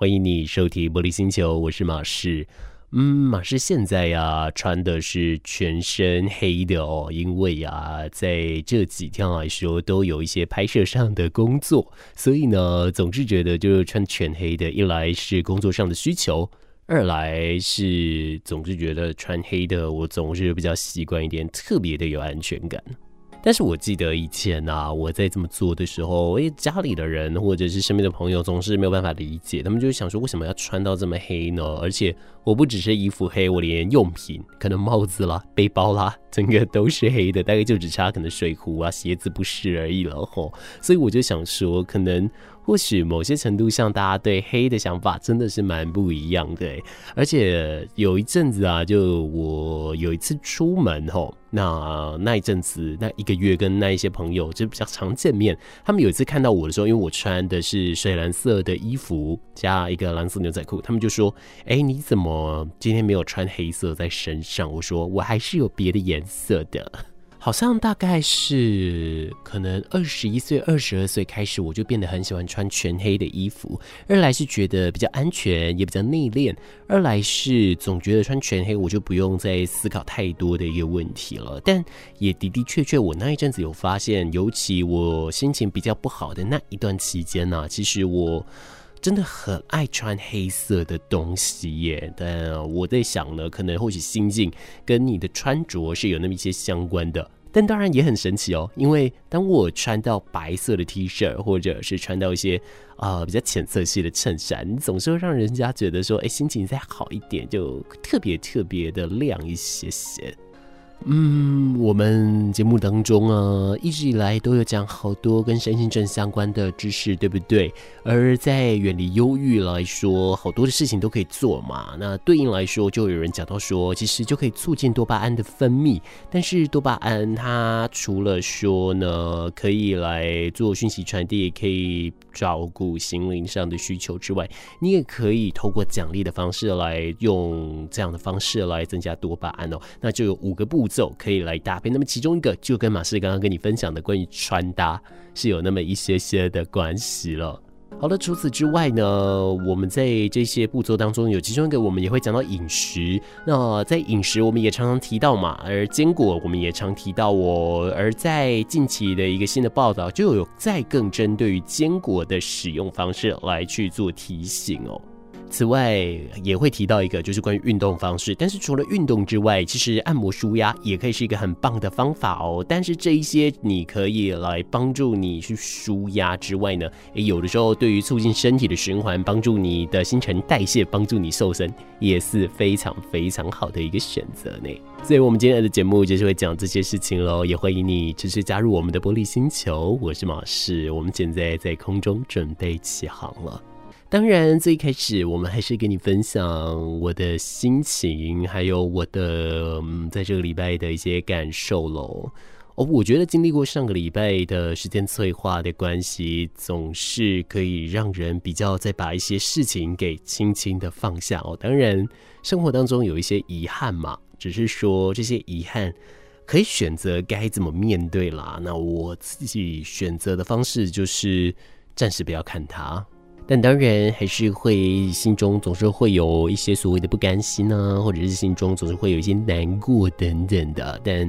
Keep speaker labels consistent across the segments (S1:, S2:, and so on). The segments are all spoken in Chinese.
S1: 欢迎你收听玻璃星球，我是马士。嗯，马士现在呀穿的是全身黑的哦，因为呀在这几天来说都有一些拍摄上的工作，所以呢总是觉得就是穿全黑的，一来是工作上的需求，二来是总是觉得穿黑的我总是比较习惯一点，特别的有安全感。但是我记得以前啊，我在这么做的时候，诶，家里的人或者是身边的朋友总是没有办法理解，他们就是想说，为什么要穿到这么黑呢？而且我不只是衣服黑，我连用品，可能帽子啦、背包啦，整个都是黑的，大概就只差可能水壶啊、鞋子不是而已了吼。所以我就想说，可能。或许某些程度上，大家对黑的想法真的是蛮不一样的。而且有一阵子啊，就我有一次出门吼，那那一阵子那一个月跟那一些朋友就比较常见面，他们有一次看到我的时候，因为我穿的是水蓝色的衣服加一个蓝色牛仔裤，他们就说：“哎，你怎么我今天没有穿黑色在身上？”我说：“我还是有别的颜色的。”好像大概是可能二十一岁、二十二岁开始，我就变得很喜欢穿全黑的衣服。二来是觉得比较安全，也比较内敛；二来是总觉得穿全黑，我就不用再思考太多的一个问题了。但也的的确确，我那一阵子有发现，尤其我心情比较不好的那一段期间呢、其实我。真的很爱穿黑色的东西耶，但我在想呢，可能或许心境跟你的穿着是有那么一些相关的，但当然也很神奇哦，因为当我穿到白色的 T 恤，或者是穿到一些啊、呃、比较浅色系的衬衫，你总是会让人家觉得说，哎，心情再好一点，就特别特别的亮一些些。嗯，我们节目当中啊，一直以来都有讲好多跟身心症相关的知识，对不对？而在远离忧郁来说，好多的事情都可以做嘛。那对应来说，就有人讲到说，其实就可以促进多巴胺的分泌。但是多巴胺它除了说呢，可以来做讯息传递，也可以照顾心灵上的需求之外，你也可以透过奖励的方式来用这样的方式来增加多巴胺哦。那就有五个步骤可以来搭配，那么其中一个就跟马士刚刚跟你分享的关于穿搭是有那么一些些的关系了。好了，除此之外呢，我们在这些步骤当中有其中一个，我们也会讲到饮食。那在饮食，我们也常常提到嘛，而坚果我们也常提到哦。而在近期的一个新的报道，就有再更针对于坚果的使用方式来去做提醒哦。此外，也会提到一个，就是关于运动方式。但是除了运动之外，其实按摩舒压也可以是一个很棒的方法哦。但是这一些你可以来帮助你去舒压之外呢，诶，有的时候对于促进身体的循环，帮助你的新陈代谢，帮助你瘦身，也是非常非常好的一个选择呢。所以，我们今天的节目就是会讲这些事情喽。也欢迎你支持加入我们的玻璃星球，我是马士，我们现在在空中准备起航了。当然，最开始我们还是跟你分享我的心情，还有我的嗯，在这个礼拜的一些感受喽。哦，我觉得经历过上个礼拜的时间催化的关系，总是可以让人比较再把一些事情给轻轻的放下哦。当然，生活当中有一些遗憾嘛，只是说这些遗憾可以选择该怎么面对啦。那我自己选择的方式就是暂时不要看它。但当然还是会心中总是会有一些所谓的不甘心、啊，或者是心中总是会有一些难过等等的。但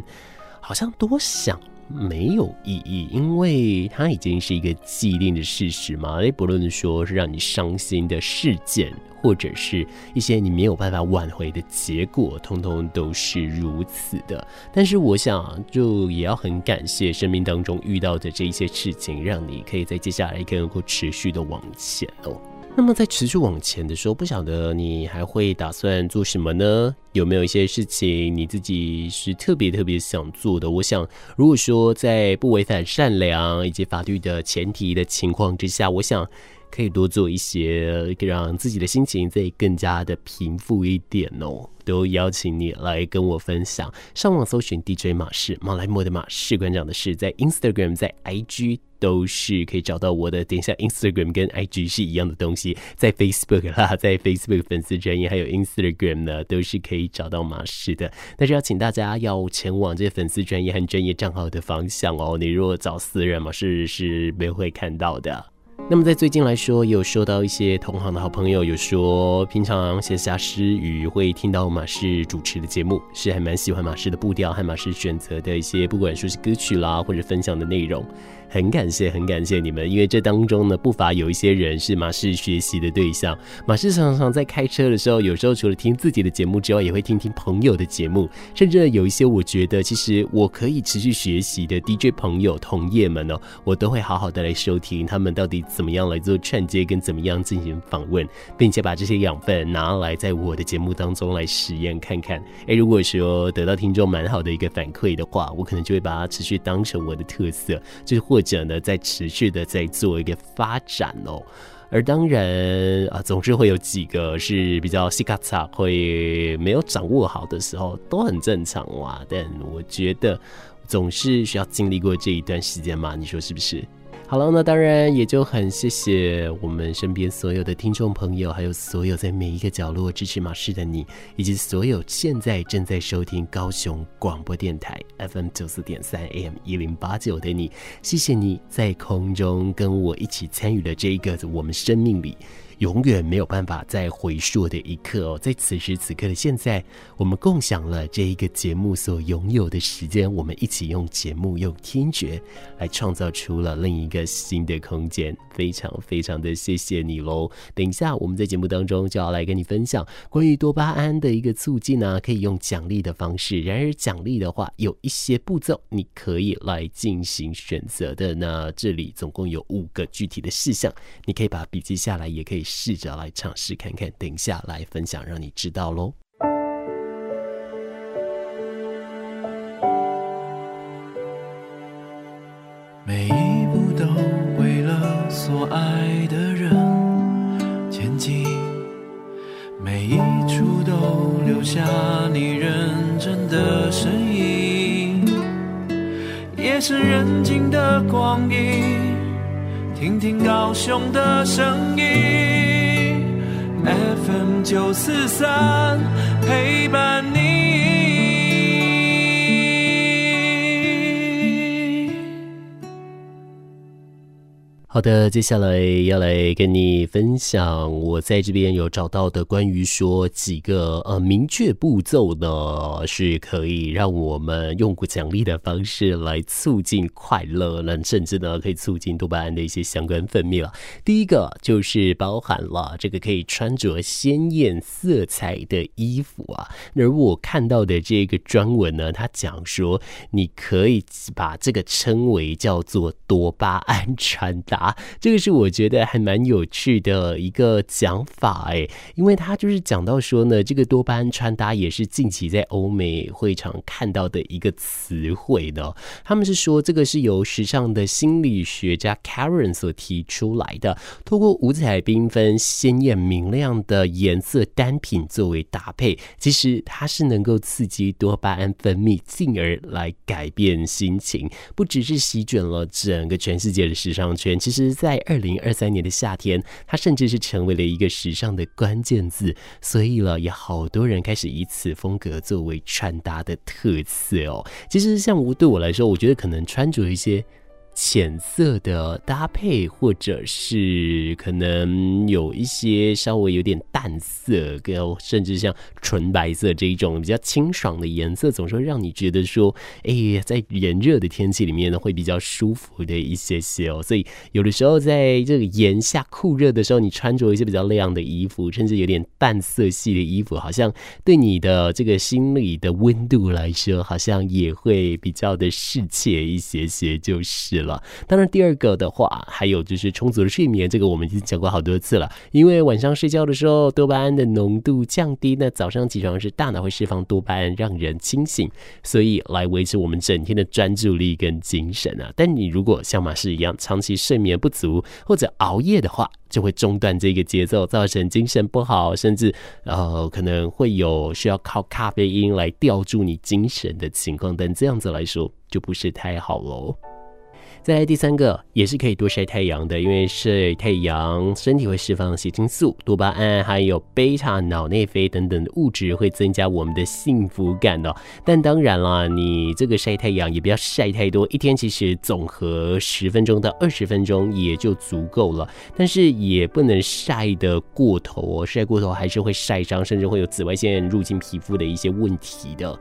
S1: 好像多想没有意义，因为它已经是一个既定的事实嘛。诶，不论说是让你伤心的事件。或者是一些你没有办法挽回的结果，通通都是如此的。但是我想，就也要很感谢生命当中遇到的这一些事情，让你可以在接下来更能够持续的往前哦。那么在持续往前的时候，不晓得你还会打算做什么呢？有没有一些事情你自己是特别特别想做的？我想，如果说在不违反善良以及法律的前提的情况之下，我想。可以多做一些，让自己的心情再更加的平复一点哦。都邀请你来跟我分享。上网搜寻 DJ 马士，马来莫的马，士馆长的事，在 Instagram、在 IG 都是可以找到我的。等一下，Instagram 跟 IG 是一样的东西，在 Facebook 啦，在 Facebook 粉丝专页还有 Instagram 呢，都是可以找到马士的。但是要请大家要前往这些粉丝专页和专业账号的方向哦。你如果找私人马士是没会看到的。那么在最近来说，也有收到一些同行的好朋友有说，平常闲暇之余会听到马氏主持的节目，是还蛮喜欢马氏的步调和马氏选择的一些，不管说是歌曲啦，或者分享的内容。很感谢，很感谢你们，因为这当中呢，不乏有一些人是马氏学习的对象。马氏常常在开车的时候，有时候除了听自己的节目之外，也会听听朋友的节目，甚至有一些我觉得其实我可以持续学习的 DJ 朋友同业们哦，我都会好好的来收听他们到底怎么样来做串接，跟怎么样进行访问，并且把这些养分拿来在我的节目当中来实验看看。诶，如果说得到听众蛮好的一个反馈的话，我可能就会把它持续当成我的特色，就是或。者呢，在持续的在做一个发展哦，而当然啊，总是会有几个是比较细卡嚓，会没有掌握好的时候，都很正常哇。但我觉得总是需要经历过这一段时间嘛，你说是不是？好了，那当然也就很谢谢我们身边所有的听众朋友，还有所有在每一个角落支持马氏的你，以及所有现在正在收听高雄广播电台 FM 九四点三 AM 一零八九的你，谢谢你在空中跟我一起参与了这一个我们生命里。永远没有办法再回溯的一刻哦，在此时此刻的现在，我们共享了这一个节目所拥有的时间，我们一起用节目、用听觉来创造出了另一个新的空间，非常非常的谢谢你喽！等一下，我们在节目当中就要来跟你分享关于多巴胺的一个促进呢，可以用奖励的方式。然而，奖励的话有一些步骤，你可以来进行选择的。那这里总共有五个具体的事项，你可以把笔记下来，也可以。试着来尝试看看，等一下来分享，让你知道喽。
S2: 每一步都为了所爱的人前进，每一处都留下你认真的身影，夜深人静的光阴。听听高雄的声音，FM 九四三陪伴你。
S1: 好的，接下来要来跟你分享，我在这边有找到的关于说几个呃明确步骤呢，是可以让我们用奖励的方式来促进快乐，那甚至呢可以促进多巴胺的一些相关分泌了。第一个就是包含了这个可以穿着鲜艳色彩的衣服啊，而我看到的这个专文呢，它讲说你可以把这个称为叫做多巴胺穿搭。啊，这个是我觉得还蛮有趣的一个讲法哎，因为他就是讲到说呢，这个多巴胺穿搭也是近期在欧美会常看到的一个词汇的。他们是说，这个是由时尚的心理学家 Karen 所提出来的，透过五彩缤纷、鲜艳明亮的颜色单品作为搭配，其实它是能够刺激多巴胺分泌，进而来改变心情，不只是席卷了整个全世界的时尚圈。其，其实在二零二三年的夏天，它甚至是成为了一个时尚的关键字，所以了，也好多人开始以此风格作为穿搭的特色哦。其实，像我对我来说，我觉得可能穿着一些。浅色的搭配，或者是可能有一些稍微有点淡色，跟甚至像纯白色这一种比较清爽的颜色，总是会让你觉得说，哎呀，在炎热的天气里面呢，会比较舒服的一些些哦。所以有的时候在这个炎夏酷热的时候，你穿着一些比较亮的衣服，甚至有点淡色系的衣服，好像对你的这个心里的温度来说，好像也会比较的适切一些些，就是。了，当然第二个的话，还有就是充足的睡眠，这个我们已经讲过好多次了。因为晚上睡觉的时候，多巴胺的浓度降低，那早上起床时大脑会释放多巴胺，让人清醒，所以来维持我们整天的专注力跟精神啊。但你如果像马氏一样长期睡眠不足或者熬夜的话，就会中断这个节奏，造成精神不好，甚至呃可能会有需要靠咖啡因来吊住你精神的情况。但这样子来说，就不是太好喽。再来第三个，也是可以多晒太阳的，因为晒太阳，身体会释放血清素、多巴胺，还有贝塔脑内啡等等的物质，会增加我们的幸福感哦。但当然啦，你这个晒太阳也不要晒太多，一天其实总和十分钟到二十分钟也就足够了。但是也不能晒得过头哦，晒过头还是会晒伤，甚至会有紫外线入侵皮肤的一些问题的。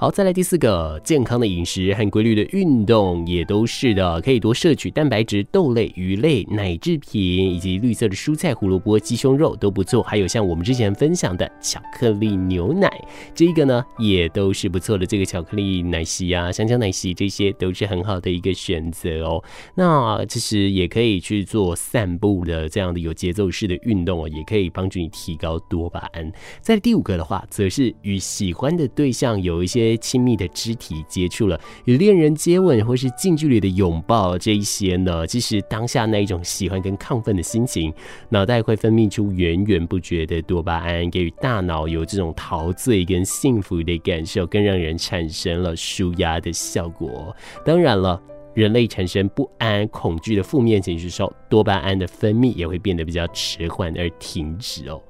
S1: 好，再来第四个，健康的饮食和规律的运动也都是的，可以多摄取蛋白质、豆类、鱼类、奶制品以及绿色的蔬菜、胡萝卜、鸡胸肉都不错。还有像我们之前分享的巧克力牛奶，这个呢也都是不错的。这个巧克力奶昔啊、香蕉奶昔这些都是很好的一个选择哦。那其实也可以去做散步的这样的有节奏式的运动哦，也可以帮助你提高多巴胺。在第五个的话，则是与喜欢的对象有一些。亲密的肢体接触了，与恋人接吻或是近距离的拥抱，这一些呢，其实当下那一种喜欢跟亢奋的心情，脑袋会分泌出源源不绝的多巴胺，给予大脑有这种陶醉跟幸福的感受，更让人产生了舒压的效果。当然了，人类产生不安、恐惧的负面情绪时候，多巴胺的分泌也会变得比较迟缓而停止哦。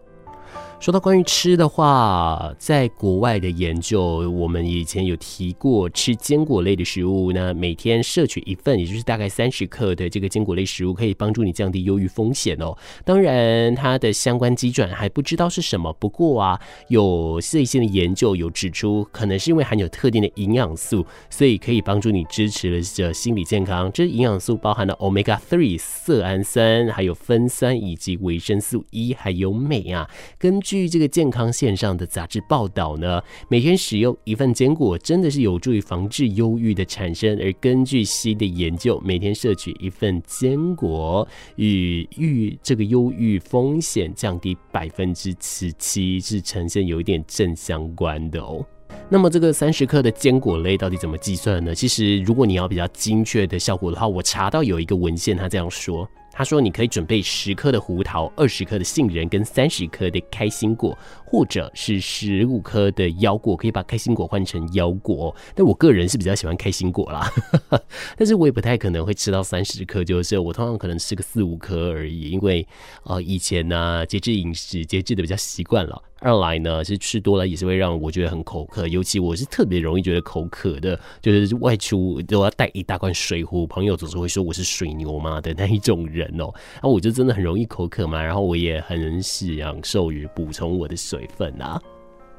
S1: 说到关于吃的话，在国外的研究，我们以前有提过，吃坚果类的食物呢，每天摄取一份，也就是大概三十克的这个坚果类食物，可以帮助你降低忧郁风险哦。当然，它的相关机转还不知道是什么，不过啊，有最新的研究有指出，可能是因为含有特定的营养素，所以可以帮助你支持了这心理健康。这营养素包含了 Omega Three 色氨酸，还有酚酸以及维生素 E，还有镁啊，跟。据这个健康线上的杂志报道呢，每天使用一份坚果真的是有助于防治忧郁的产生。而根据新的研究，每天摄取一份坚果与郁这个忧郁风险降低百分之十七，是呈现有一点正相关的哦。那么这个三十克的坚果类到底怎么计算呢？其实如果你要比较精确的效果的话，我查到有一个文献，他这样说。他说：“你可以准备十颗的胡桃、二十颗的杏仁跟三十颗的开心果，或者是十五颗的腰果，可以把开心果换成腰果。但我个人是比较喜欢开心果啦，但是我也不太可能会吃到三十颗，就是我通常可能吃个四五颗而已，因为呃以前呢、啊、节制饮食，节制的比较习惯了。”二来呢，是吃多了也是会让我觉得很口渴，尤其我是特别容易觉得口渴的，就是外出都要带一大罐水壶，朋友总是会说我是水牛嘛的那一种人哦，那我就真的很容易口渴嘛，然后我也很享受于补充我的水分啊。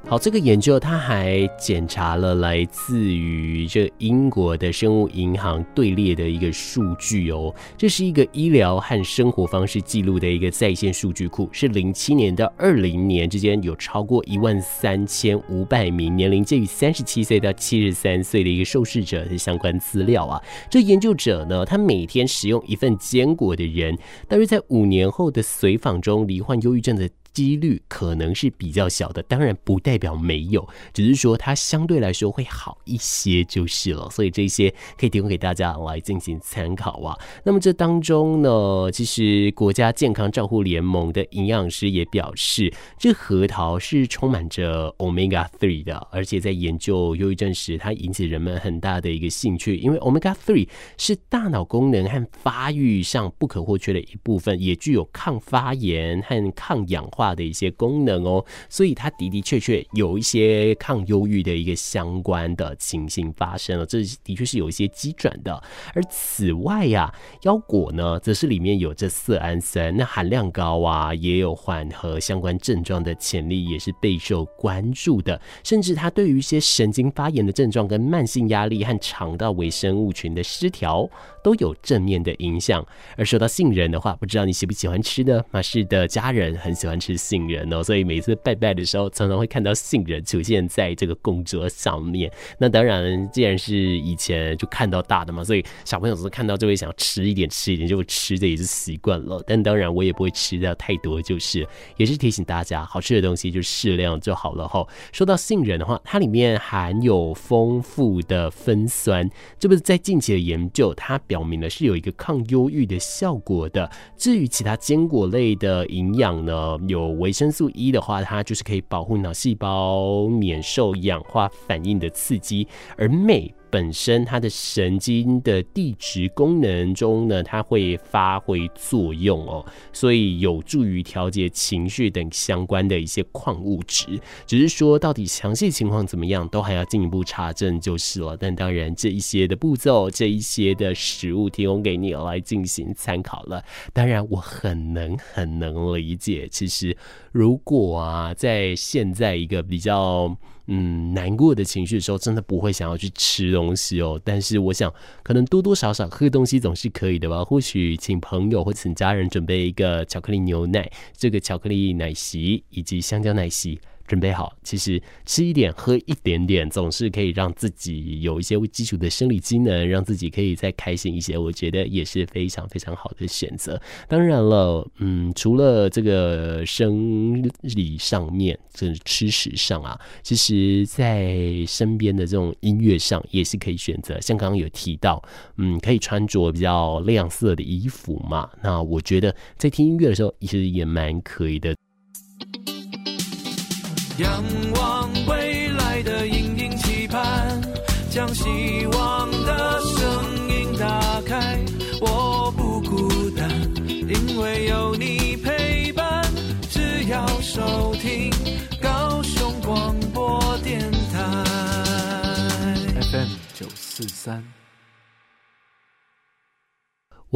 S1: 好，这个研究他还检查了来自于这英国的生物银行队列的一个数据哦，这是一个医疗和生活方式记录的一个在线数据库，是零七年到二零年之间有超过一万三千五百名年龄介于三十七岁到七十三岁的一个受试者的相关资料啊。这研究者呢，他每天食用一份坚果的人，大约在五年后的随访中罹患忧郁症的。几率可能是比较小的，当然不代表没有，只是说它相对来说会好一些就是了。所以这些可以提供给大家来进行参考啊。那么这当中呢，其实国家健康照护联盟的营养师也表示，这核桃是充满着 Omega Three 的，而且在研究忧郁症时，它引起人们很大的一个兴趣，因为 Omega Three 是大脑功能和发育上不可或缺的一部分，也具有抗发炎和抗氧化化的一些功能哦，所以它的的确确有一些抗忧郁的一个相关的情形发生了，这的确是有一些机转的。而此外呀、腰果呢，则是里面有这色氨酸，那含量高啊，也有缓和相关症状的潜力，也是备受关注的。甚至它对于一些神经发炎的症状、跟慢性压力和肠道微生物群的失调都有正面的影响。而说到杏仁的话，不知道你喜不喜欢吃呢？马氏的家人很喜欢吃。是杏仁哦，所以每次拜拜的时候，常常会看到杏仁出现在这个供桌上面。那当然，既然是以前就看到大的嘛，所以小朋友总是看到就会想吃一点，吃一点就会吃的也是习惯了。但当然，我也不会吃掉太多，就是也是提醒大家，好吃的东西就适量就好了哈。说到杏仁的话，它里面含有丰富的酚酸，这不是在近期的研究，它表明了是有一个抗忧郁的效果的。至于其他坚果类的营养呢，有。有维生素 E 的话，它就是可以保护脑细胞免受氧化反应的刺激，而镁。本身它的神经的地质功能中呢，它会发挥作用哦，所以有助于调节情绪等相关的一些矿物质。只是说到底详细情况怎么样，都还要进一步查证就是了。但当然这一些的步骤，这一些的食物提供给你来进行参考了。当然我很能很能理解，其实如果啊，在现在一个比较。嗯，难过的情绪的时候，真的不会想要去吃东西哦。但是我想，可能多多少少喝东西总是可以的吧。或许请朋友或请家人准备一个巧克力牛奶，这个巧克力奶昔以及香蕉奶昔。准备好，其实吃一点、喝一点点，总是可以让自己有一些基础的生理机能，让自己可以再开心一些。我觉得也是非常非常好的选择。当然了，嗯，除了这个生理上面，这吃食上啊，其实在身边的这种音乐上也是可以选择。像刚刚有提到，嗯，可以穿着比较亮色的衣服嘛。那我觉得在听音乐的时候，其实也蛮可以的。
S2: 仰望未来的隐隐期盼，将希望的声音打开。我不孤单，因为有你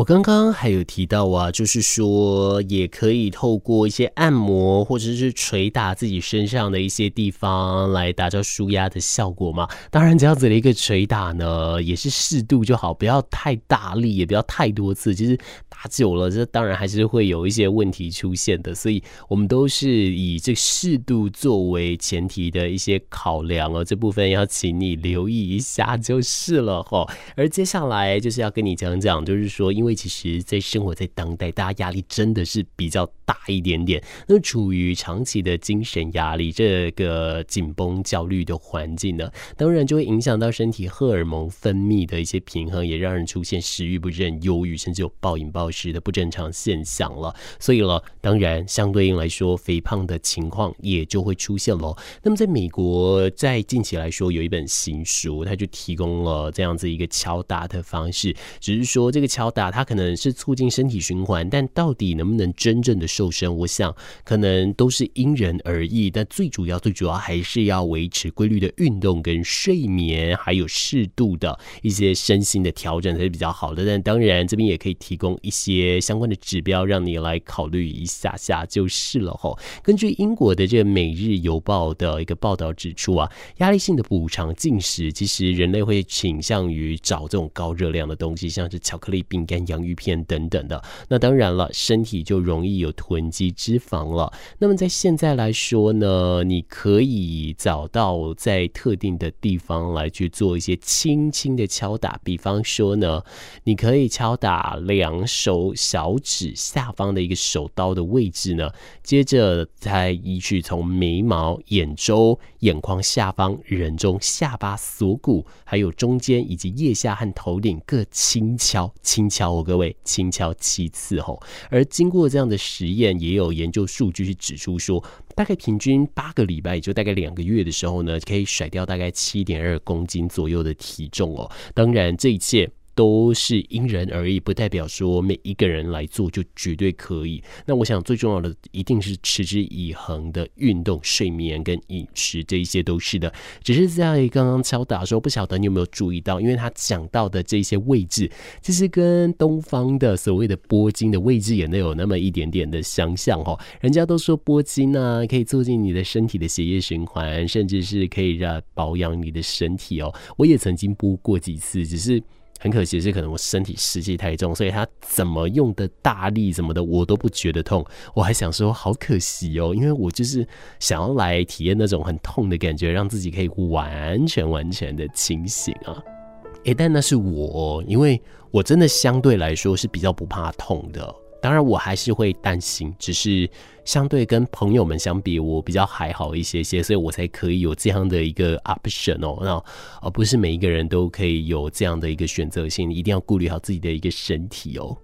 S1: 我刚刚还有提到啊，就是说也可以透过一些按摩或者是捶打自己身上的一些地方来达到舒压的效果嘛。当然，这样子的一个捶打呢，也是适度就好，不要太大力，也不要太多次。其实打久了，这当然还是会有一些问题出现的。所以我们都是以这适度作为前提的一些考量哦。这部分要请你留意一下就是了哈。而接下来就是要跟你讲讲，就是说因为其实，在生活在当代，大家压力真的是比较大一点点。那处于长期的精神压力，这个紧绷、焦虑的环境呢，当然就会影响到身体荷尔蒙分泌的一些平衡，也让人出现食欲不振、忧郁，甚至有暴饮暴食的不正常现象了。所以了，当然相对应来说，肥胖的情况也就会出现了。那么，在美国，在近期来说，有一本新书，它就提供了这样子一个敲打的方式，只是说这个敲打。它可能是促进身体循环，但到底能不能真正的瘦身，我想可能都是因人而异。但最主要、最主要还是要维持规律的运动跟睡眠，还有适度的一些身心的调整才是比较好的。但当然，这边也可以提供一些相关的指标，让你来考虑一下下就是了吼。根据英国的这个《每日邮报》的一个报道指出啊，压力性的补偿进食，其实人类会倾向于找这种高热量的东西，像是巧克力、饼干。洋芋片等等的，那当然了，身体就容易有囤积脂肪了。那么在现在来说呢，你可以找到在特定的地方来去做一些轻轻的敲打，比方说呢，你可以敲打两手小指下方的一个手刀的位置呢，接着再依据从眉毛、眼周、眼眶下方、人中、下巴、锁骨，还有中间以及腋下和头顶各轻敲，轻敲。哦各位轻敲七次吼，而经过这样的实验，也有研究数据是指出说，大概平均八个礼拜，也就大概两个月的时候呢，可以甩掉大概七点二公斤左右的体重哦。当然，这一切。都是因人而异，不代表说每一个人来做就绝对可以。那我想最重要的一定是持之以恒的运动、睡眠跟饮食，这一些都是的。只是在刚刚敲打的时候，不晓得你有没有注意到，因为他讲到的这些位置，其实跟东方的所谓的拨筋的位置也能有那么一点点的相像哦。人家都说拨筋呢，可以促进你的身体的血液循环，甚至是可以让保养你的身体哦。我也曾经拨过几次，只是。很可惜是，可能我身体湿气太重，所以他怎么用的大力什么的，我都不觉得痛。我还想说，好可惜哦，因为我就是想要来体验那种很痛的感觉，让自己可以完全完全的清醒啊。诶，但那是我，因为我真的相对来说是比较不怕痛的。当然，我还是会担心，只是相对跟朋友们相比，我比较还好一些些，所以我才可以有这样的一个 option 哦，那而不是每一个人都可以有这样的一个选择性，一定要顾虑好自己的一个身体哦。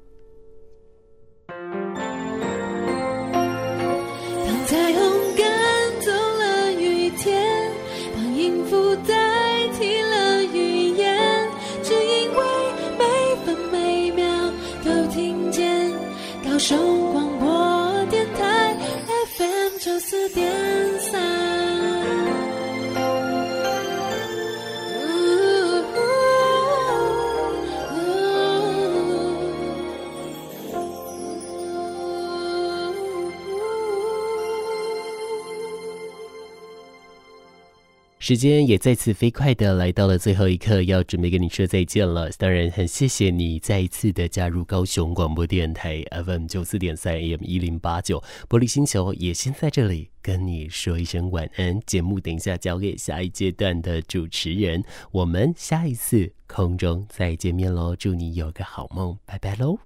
S1: 时间也再次飞快的来到了最后一刻，要准备跟你说再见了。当然，很谢谢你再一次的加入高雄广播电台 FM 九四点三 AM 一零八九玻璃星球，也先在这里跟你说一声晚安。节目等一下交给下一阶段的主持人，我们下一次空中再见面喽！祝你有个好梦，拜拜喽。